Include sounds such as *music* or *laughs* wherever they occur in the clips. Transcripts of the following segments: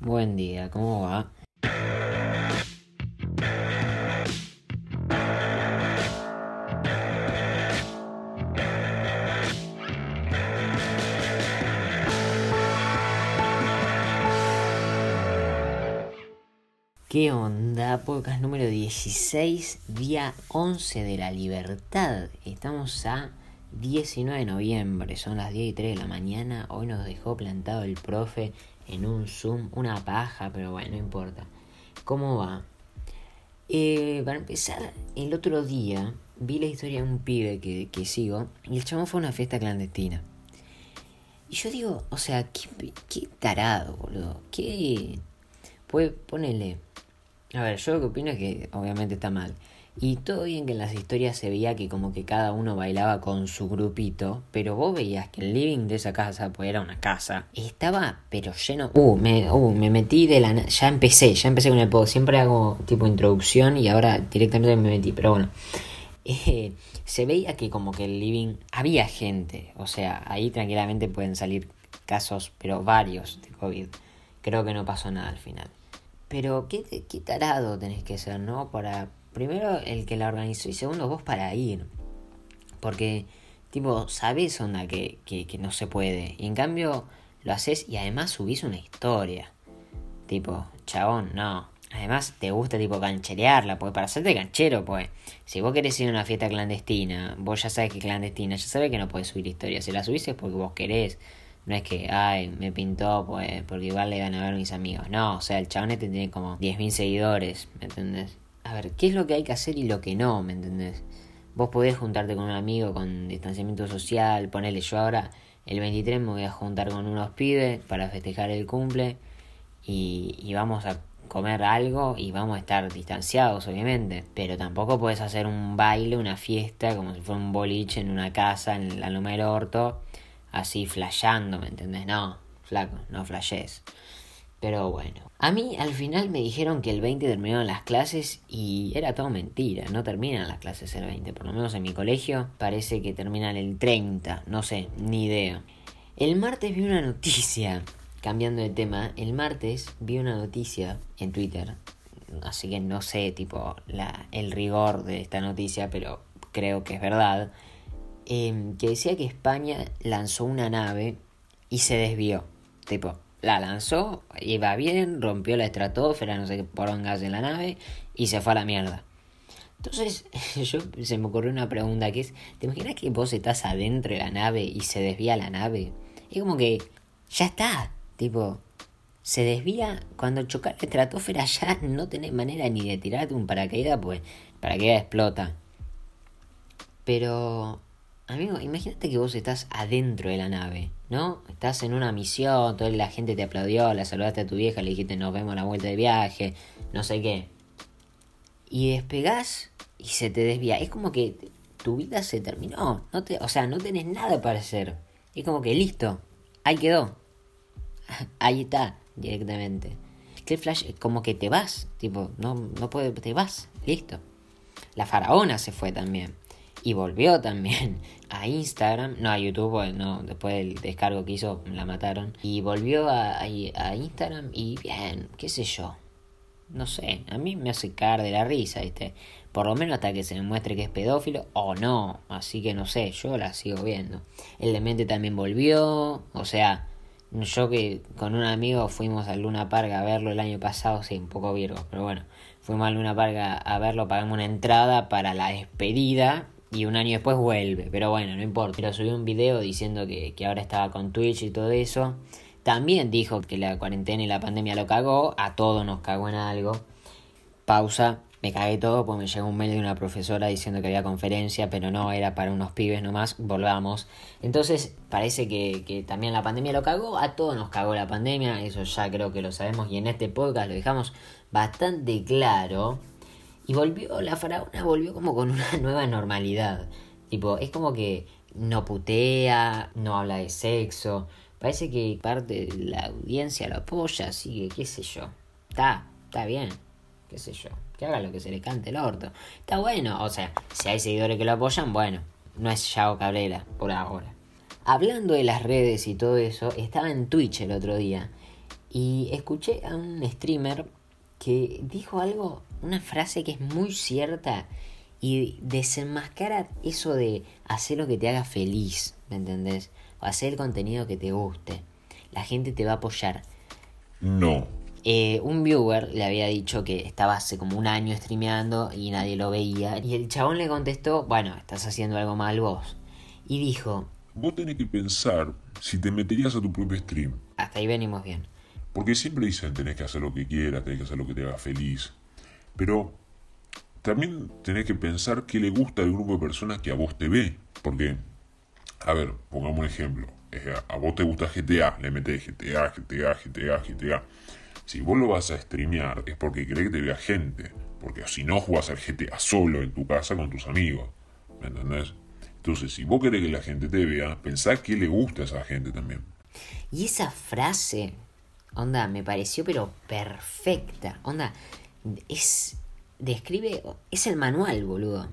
Buen día, ¿cómo va? ¿Qué onda? Podcast número 16, día 11 de la libertad. Estamos a 19 de noviembre, son las 10 y 3 de la mañana. Hoy nos dejó plantado el profe en un Zoom, una paja, pero bueno, no importa. ¿Cómo va? Eh, para empezar, el otro día vi la historia de un pibe que, sigo y el chabón fue a una fiesta clandestina. Y yo digo, o sea, qué tarado, boludo. Qué. Pues ponele a ver, yo lo que opino es que obviamente está mal. Y todo bien que en las historias se veía que como que cada uno bailaba con su grupito, pero vos veías que el living de esa casa, pues era una casa, estaba pero lleno... Uh, me, uh, me metí de la... Ya empecé, ya empecé con el pod, siempre hago tipo introducción y ahora directamente me metí, pero bueno. Eh, se veía que como que el living había gente, o sea, ahí tranquilamente pueden salir casos, pero varios de COVID. Creo que no pasó nada al final. Pero qué, qué tarado tenés que ser, ¿no? Para, primero, el que la organizó y segundo, vos para ir. Porque, tipo, sabés onda que, que, no se puede. Y en cambio, lo haces y además subís una historia. Tipo, chabón, no. Además, te gusta tipo cancherearla, porque para hacerte canchero, pues, si vos querés ir a una fiesta clandestina, vos ya sabes que es clandestina, ya sabes que no puedes subir historias. Si la subís es porque vos querés. No es que, ay, me pintó, pues, porque igual le van a ver mis amigos. No, o sea, el chabonete tiene como 10.000 seguidores, ¿me entendés? A ver, ¿qué es lo que hay que hacer y lo que no, ¿me entendés? Vos podés juntarte con un amigo con distanciamiento social, ponele yo ahora, el 23 me voy a juntar con unos pibes para festejar el cumple y, vamos a comer algo y vamos a estar distanciados, obviamente. Pero tampoco puedes hacer un baile, una fiesta, como si fuera un boliche en una casa en la Loma del Orto así flasheando, ¿me entendés? No, flaco, no flashes. Pero bueno, a mí al final me dijeron que el 20 terminaron las clases y era todo mentira, no terminan las clases el 20, por lo menos en mi colegio parece que terminan el 30, no sé, ni idea. El martes vi una noticia, cambiando de tema, el martes vi una noticia en Twitter, así que no sé tipo la, el rigor de esta noticia, pero creo que es verdad eh, que decía que España lanzó una nave y se desvió. Tipo, la lanzó, iba bien, rompió la estratosfera, no sé qué porongas en la nave y se fue a la mierda. Entonces, *laughs* yo se me ocurrió una pregunta que es, ¿te imaginas que vos estás adentro de la nave y se desvía la nave? Es como que ya está, tipo, se desvía cuando chocar la estratosfera ya no tenés manera ni de tirarte un paracaídas, pues paracaídas explota. Pero Amigo, imagínate que vos estás adentro de la nave, ¿no? Estás en una misión, toda la gente te aplaudió, la saludaste a tu vieja, le dijiste nos vemos a la vuelta de viaje, no sé qué. Y despegás y se te desvía. Es como que tu vida se terminó. No te, o sea, no tenés nada para hacer. Es como que listo, ahí quedó. *laughs* Ahí está, directamente. Que flash, como que te vas, tipo, no, no puede, te vas, listo. La faraona se fue también. Y volvió también *laughs* a Instagram, no a YouTube, no, después del descargo que hizo la mataron. Y volvió a, a, Instagram y bien, qué sé yo. No sé, a mí me hace caer de la risa, ¿viste? Por lo menos hasta que se me muestre que es pedófilo o no. Así que no sé, yo la sigo viendo. El demente también volvió, o sea, yo que con un amigo fuimos a Luna Parga a verlo el año pasado, sí, un poco virgo, pero bueno, fuimos a Luna Parga a verlo, pagamos una entrada para la despedida y un año después vuelve, pero bueno, no importa. Pero subió un video diciendo que, que ahora estaba con Twitch y todo eso. También dijo que la cuarentena y la pandemia lo cagó, a todos nos cagó en algo. Pausa, me cagué todo, pues me llegó un mail de una profesora diciendo que había conferencia, pero no, era para unos pibes nomás, volvamos. Entonces, parece que, que también la pandemia lo cagó, a todos nos cagó la pandemia, eso ya creo que lo sabemos y en este podcast lo dejamos bastante claro. Y volvió, la faraona volvió como con una *laughs* nueva normalidad. Tipo, es como que no putea, no habla de sexo. Parece que parte de la audiencia lo apoya, así que qué sé yo. Está, está bien, qué sé yo. Que haga lo que se le cante el orto. Está bueno, o sea, si hay seguidores que lo apoyan, bueno, no es Yao Cabrera por ahora. Hablando de las redes y todo eso, estaba en Twitch el otro día Y escuché a un streamer que dijo algo, una frase que es muy cierta y desenmascara eso de hacer lo que te haga feliz, ¿me entendés? O hacer el contenido que te guste. La gente te va a apoyar. No. Eh, un viewer le había dicho que estaba hace como un año streameando y nadie lo veía. Y el chabón le contestó, bueno, estás haciendo algo mal vos. Y dijo, Vos tenés que pensar si te meterías a tu propio stream. hasta ahí venimos bien. Porque siempre dicen tenés que hacer lo que quieras, tenés que hacer lo que te haga feliz. Pero también tenés que pensar qué le gusta al grupo de personas que a vos te ve. Porque, a ver, pongamos un ejemplo. A vos te gusta GTA, le metés GTA, GTA, GTA, GTA. Si vos lo vas a streamear es porque querés que te vea gente. Porque si no jugás al GTA solo en tu casa con tus amigos. ¿Me entendés? Entonces, si vos querés que la gente te vea, pensá qué le gusta a esa gente también. Y esa frase, onda, me pareció pero perfecta. Onda, es. Describe. Es el manual, boludo.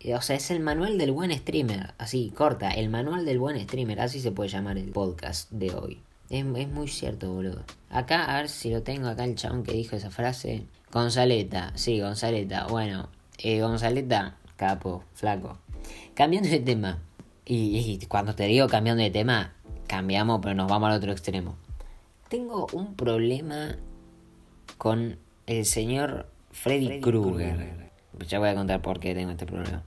Eh, O sea, es el manual del buen streamer. Así, corta. El manual del buen streamer. Así se puede llamar el podcast de hoy. Es, es muy cierto, boludo. Acá, a ver si lo tengo acá el chabón que dijo esa frase. Gonzaleta. Sí, Gonzaleta. Bueno, eh, Gonzaleta, capo, flaco. Cambiando de tema. Y, y cuando te digo cambiando de tema, cambiamos, pero nos vamos al otro extremo. Tengo un problema con el señor Freddy Krueger. Ya voy a contar por qué tengo este problema.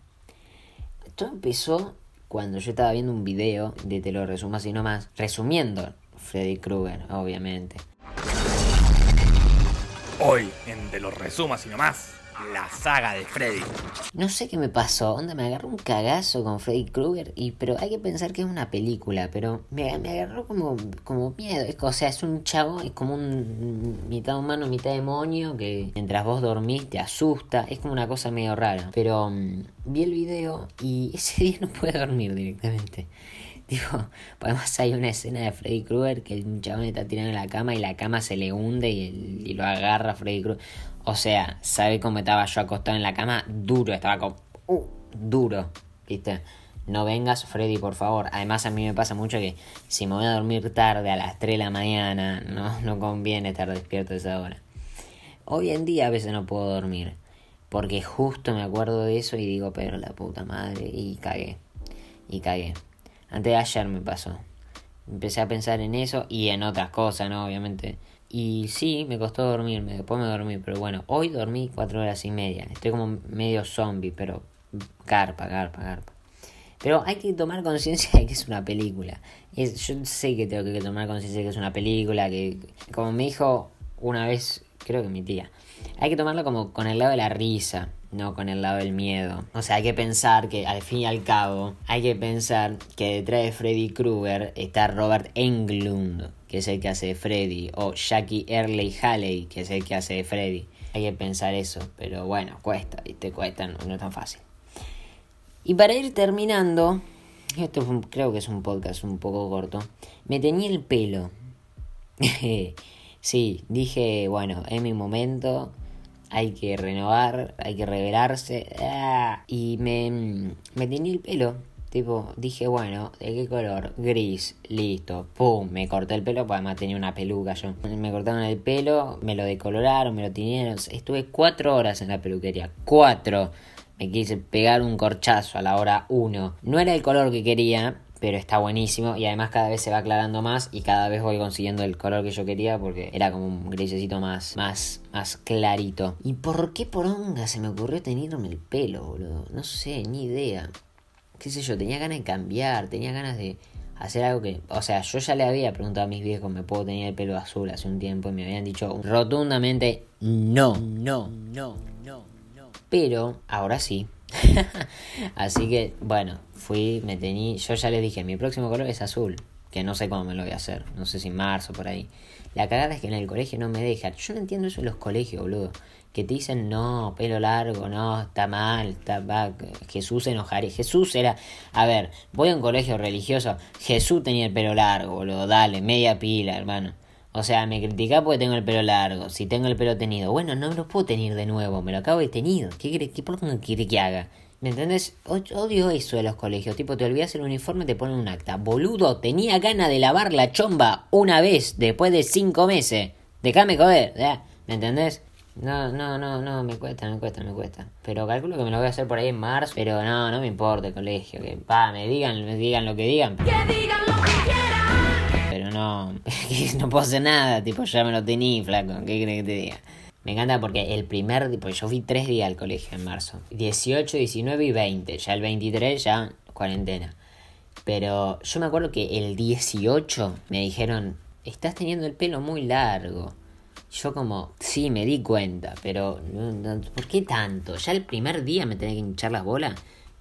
Todo empezó cuando yo estaba viendo un video de Te lo resumo así nomás, resumiendo Freddy Krueger, obviamente. Hoy, en Te lo resumas y nomás, la saga de Freddy. No sé qué me pasó, onda, me agarró un cagazo con Freddy Krueger, y pero hay que pensar que es una película, pero me, me agarró como, como miedo, es, o sea, es un chavo, es como un mitad humano, mitad demonio, que mientras vos dormís te asusta, es como una cosa medio rara, pero mm, vi el video y *laughs* ese día no pude dormir directamente. *laughs* Digo, además hay una escena de Freddy Krueger que un chabón está tirando en la cama y la cama se le hunde y, el- y lo agarra Freddy Krueger. O sea, ¿sabe cómo estaba yo acostado en la cama? Duro, estaba como... Uh, duro, ¿viste? No vengas, Freddy, por favor. Además, a mí me pasa mucho que si me voy a dormir tarde a las 3 de la mañana, no, no conviene estar despierto a esa hora. Hoy en día a veces no puedo dormir. Porque justo me acuerdo de eso y digo, pero la puta madre. Y cagué. Y cagué. Antes de ayer me pasó. Empecé a pensar en eso y en otras cosas, ¿no? Obviamente. Y sí, me costó dormirme. Después me dormí. Pero bueno, hoy dormí cuatro horas y media. Estoy como medio zombie, pero garpa, garpa, garpa. Pero hay que tomar conciencia de que es una película. Es, yo sé que tengo que tomar conciencia de que es una película, que como me dijo una vez, creo que mi tía, hay que tomarlo como con el lado de la risa, no con el lado del miedo. O sea, hay que pensar que al fin y al cabo, hay que pensar que detrás de Freddy Krueger está Robert Englund, que es el que hace de Freddy, o Jackie Earley Haley, que es el que hace de Freddy. Hay que pensar eso, pero bueno, cuesta, ¿viste? Cuesta, no, es tan fácil. Y para ir terminando, esto fue creo que es un podcast un poco corto, me tenía el pelo. *laughs* sí, dije, bueno, es mi momento, hay que renovar, hay que revelarse. ah, Y me, me tenía el pelo. Tipo, dije, bueno, ¿de qué color? Gris, listo. Pum, me corté el pelo, porque además tenía una peluca yo. Me cortaron el pelo, me lo decoloraron, me lo tinieron. Estuve cuatro horas en la peluquería. Cuatro. Me quise pegar un corchazo a la hora uno. No era el color que quería, pero está buenísimo. Y además cada vez se va aclarando más y cada vez voy consiguiendo el color que yo quería porque era como un grisecito más, más, más clarito. ¿Y por qué poronga se me ocurrió tenerme el pelo, boludo? No sé, ni idea. Qué sé yo, tenía ganas de cambiar, tenía ganas de hacer algo que... O sea, yo ya le había preguntado a mis viejos, ¿me puedo tener el pelo azul hace un tiempo? Y me habían dicho rotundamente no, no, no, no, no. Pero ahora sí. *laughs* Así que, bueno, fui, me tení... Yo ya les dije, mi próximo color es azul. Que no sé cómo me lo voy a hacer. No sé si marzo, por ahí. La cagada es que en el colegio no me dejan. Yo no entiendo eso en los colegios, boludo. Que te dicen, no, pelo largo, no, está mal, está va, Jesús se enojaría. Jesús era, a ver, voy a un colegio religioso, Jesús tenía el pelo largo, boludo, dale, media pila, hermano. O sea, me critica porque tengo el pelo largo, si tengo el pelo tenido. Bueno, no lo puedo tener de nuevo, me lo acabo de tenido. ¿Qué quiere, qué por qué quiere que haga? ¿Me entendés? Odio eso de los colegios. Tipo, te olvidas el uniforme, te ponen un acta. Boludo, tenía ganas de lavar la chomba una vez después de cinco meses. Déjame joder, ¿me entendés? No, no, no, no, me cuesta, me cuesta, me cuesta. Pero calculo que me lo voy a hacer por ahí en marzo. Pero no, no me importa el colegio. Que pa, me digan, me digan lo que digan. Que digan lo que quieran. Pero no, *laughs* no puedo hacer nada. Tipo, ya me lo tení, flaco. ¿Qué crees que te diga? Me encanta porque el primer, pues yo fui tres días al colegio en marzo. 18, 19 y 20. Ya el 23 ya cuarentena. Pero yo me acuerdo que el 18 me dijeron, estás teniendo el pelo muy largo. Yo como, sí, me di cuenta, pero ¿por qué tanto? ¿Ya el primer día me tenía que hinchar las bolas?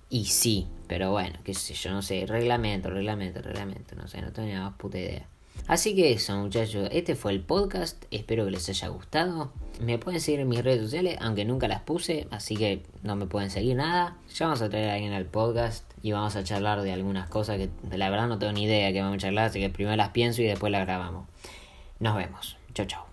Y sí, pero bueno, qué sé yo, no sé, reglamento, reglamento, reglamento, no sé, no tengo ni más puta idea. Así que eso, muchachos, este fue el podcast. Espero que les haya gustado. Me pueden seguir en mis redes sociales, aunque nunca las puse, así que no me pueden seguir nada. Ya vamos a traer a alguien al podcast y vamos a charlar de algunas cosas que la verdad no tengo ni idea que vamos a charlar, así que primero las pienso y después las grabamos. Nos vemos. Chao, chao.